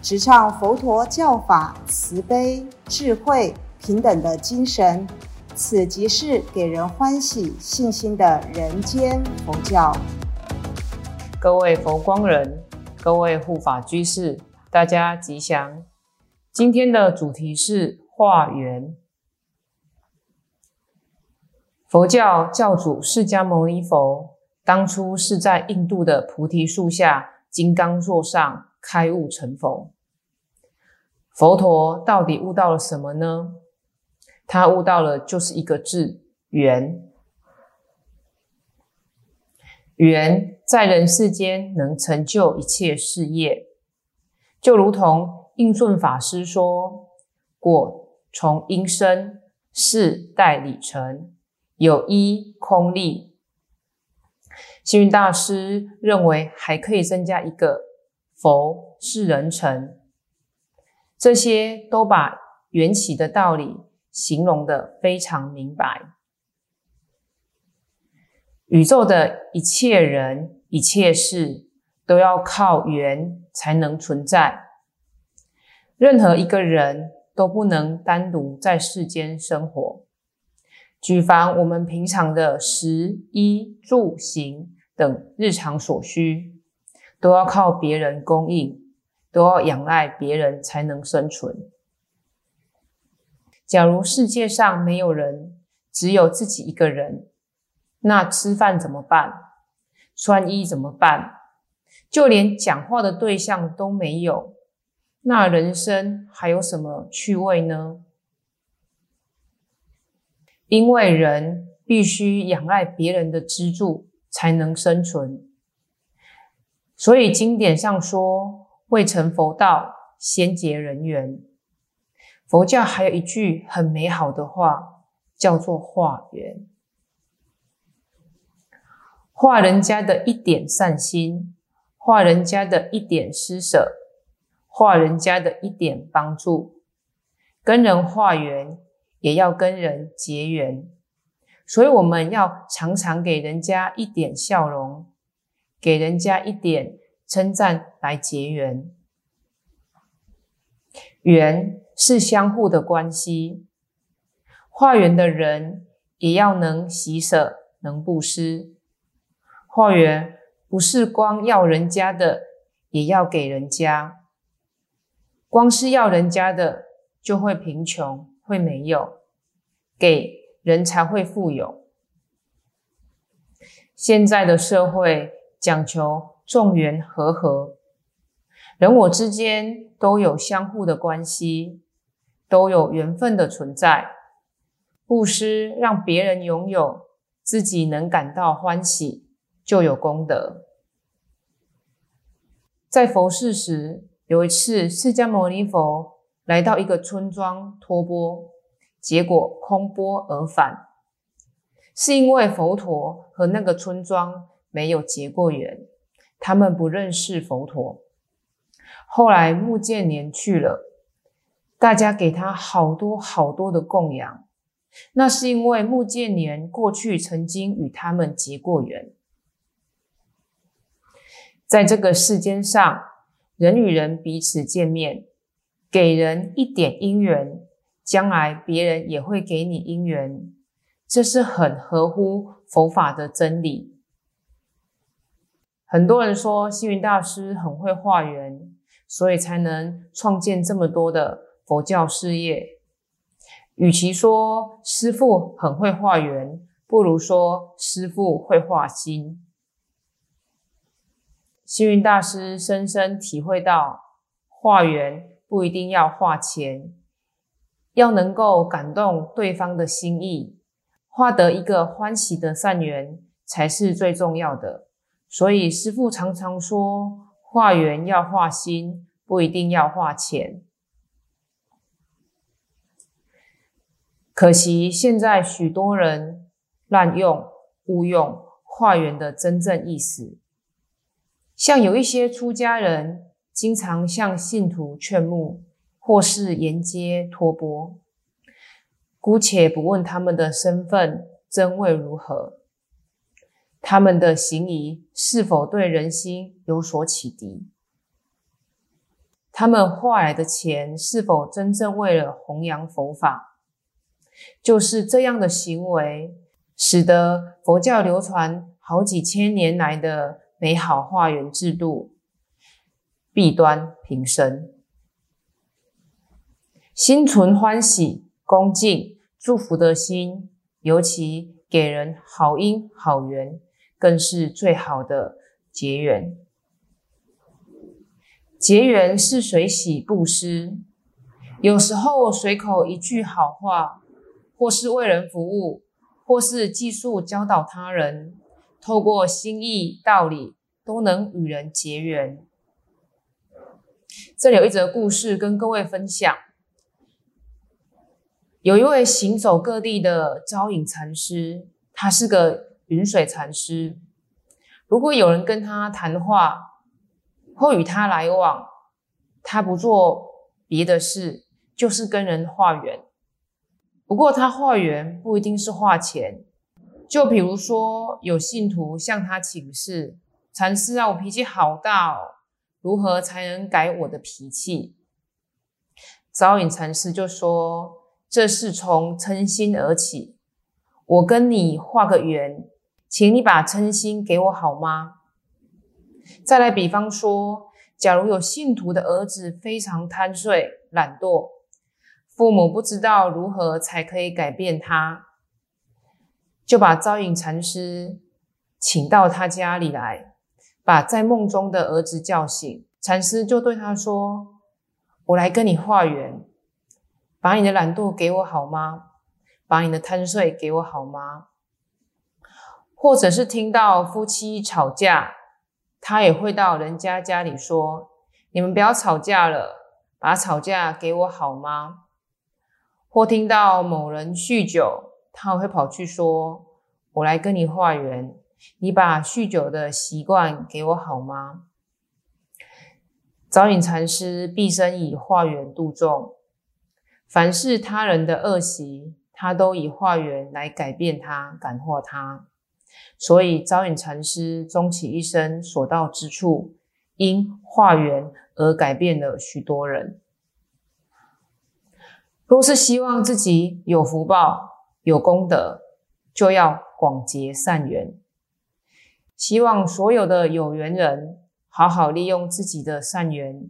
直唱佛陀教法慈悲、智慧、平等的精神，此即是给人欢喜、信心的人间佛教。各位佛光人，各位护法居士，大家吉祥。今天的主题是化缘。佛教教主释迦牟尼佛当初是在印度的菩提树下金刚座上。开悟成佛，佛陀到底悟到了什么呢？他悟到了就是一个字“缘”。缘在人世间能成就一切事业，就如同应顺法师说：“果从因生，事代理成，有一空力。”幸运大师认为还可以增加一个。佛是人成，这些都把缘起的道理形容的非常明白。宇宙的一切人、一切事，都要靠缘才能存在。任何一个人都不能单独在世间生活。举凡我们平常的食衣住行等日常所需。都要靠别人供应，都要仰赖别人才能生存。假如世界上没有人，只有自己一个人，那吃饭怎么办？穿衣怎么办？就连讲话的对象都没有，那人生还有什么趣味呢？因为人必须仰赖别人的资助才能生存。所以经典上说，未成佛道，先结人缘。佛教还有一句很美好的话，叫做化缘。化人家的一点善心，化人家的一点施舍，化人家的一点帮助，跟人化缘，也要跟人结缘。所以我们要常常给人家一点笑容。给人家一点称赞来结缘，缘是相互的关系。化缘的人也要能喜舍，能布施。化缘不是光要人家的，也要给人家。光是要人家的，就会贫穷，会没有；给人才会富有。现在的社会。讲求众缘和合，人我之间都有相互的关系，都有缘分的存在。布施让别人拥有，自己能感到欢喜，就有功德。在佛世时，有一次，释迦牟尼佛来到一个村庄托钵，结果空钵而返，是因为佛陀和那个村庄。没有结过缘，他们不认识佛陀。后来穆建年去了，大家给他好多好多的供养，那是因为穆建年过去曾经与他们结过缘。在这个世间上，人与人彼此见面，给人一点因缘，将来别人也会给你因缘，这是很合乎佛法的真理。很多人说星云大师很会化缘，所以才能创建这么多的佛教事业。与其说师父很会化缘，不如说师父会化心。星云大师深深体会到，化缘不一定要化钱，要能够感动对方的心意，化得一个欢喜的善缘，才是最重要的。所以师父常常说，化缘要化心，不一定要化钱。可惜现在许多人滥用、误用化缘的真正意思。像有一些出家人，经常向信徒劝募，或是沿街托钵。姑且不问他们的身份真伪如何，他们的行仪是否对人心有所启迪，他们化来的钱是否真正为了弘扬佛法。就是这样的行为，使得佛教流传好几千年来的美好化缘制度弊端频生。心存欢喜、恭敬、祝福的心，尤其给人好因好缘，更是最好的结缘。结缘是随喜布施，有时候随口一句好话。或是为人服务，或是技术教导他人，透过心意道理，都能与人结缘。这里有一则故事跟各位分享：有一位行走各地的招引禅师，他是个云水禅师。如果有人跟他谈话，或与他来往，他不做别的事，就是跟人化缘。不过他化缘不一定是化钱，就比如说有信徒向他请示禅师啊，我脾气好大哦，如何才能改我的脾气？早引禅师就说：“这是从嗔心而起，我跟你画个圆，请你把嗔心给我好吗？”再来比方说，假如有信徒的儿子非常贪睡、懒惰。父母不知道如何才可以改变他，就把招引禅师请到他家里来，把在梦中的儿子叫醒。禅师就对他说：“我来跟你化缘，把你的懒惰给我好吗？把你的贪睡给我好吗？”或者是听到夫妻吵架，他也会到人家家里说：“你们不要吵架了，把吵架给我好吗？”或听到某人酗酒，他会跑去说：“我来跟你化缘，你把酗酒的习惯给我好吗？”早引禅师毕生以化缘度众，凡是他人的恶习，他都以化缘来改变他、感化他。所以招引禅师终其一生所到之处，因化缘而改变了许多人。若是希望自己有福报、有功德，就要广结善缘。希望所有的有缘人好好利用自己的善缘，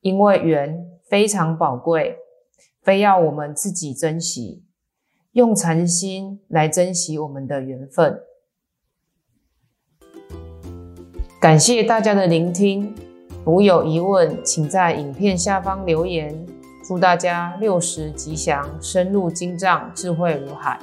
因为缘非常宝贵，非要我们自己珍惜，用禅心来珍惜我们的缘分。感谢大家的聆听，如有疑问，请在影片下方留言。祝大家六十吉祥，深入经藏，智慧如海。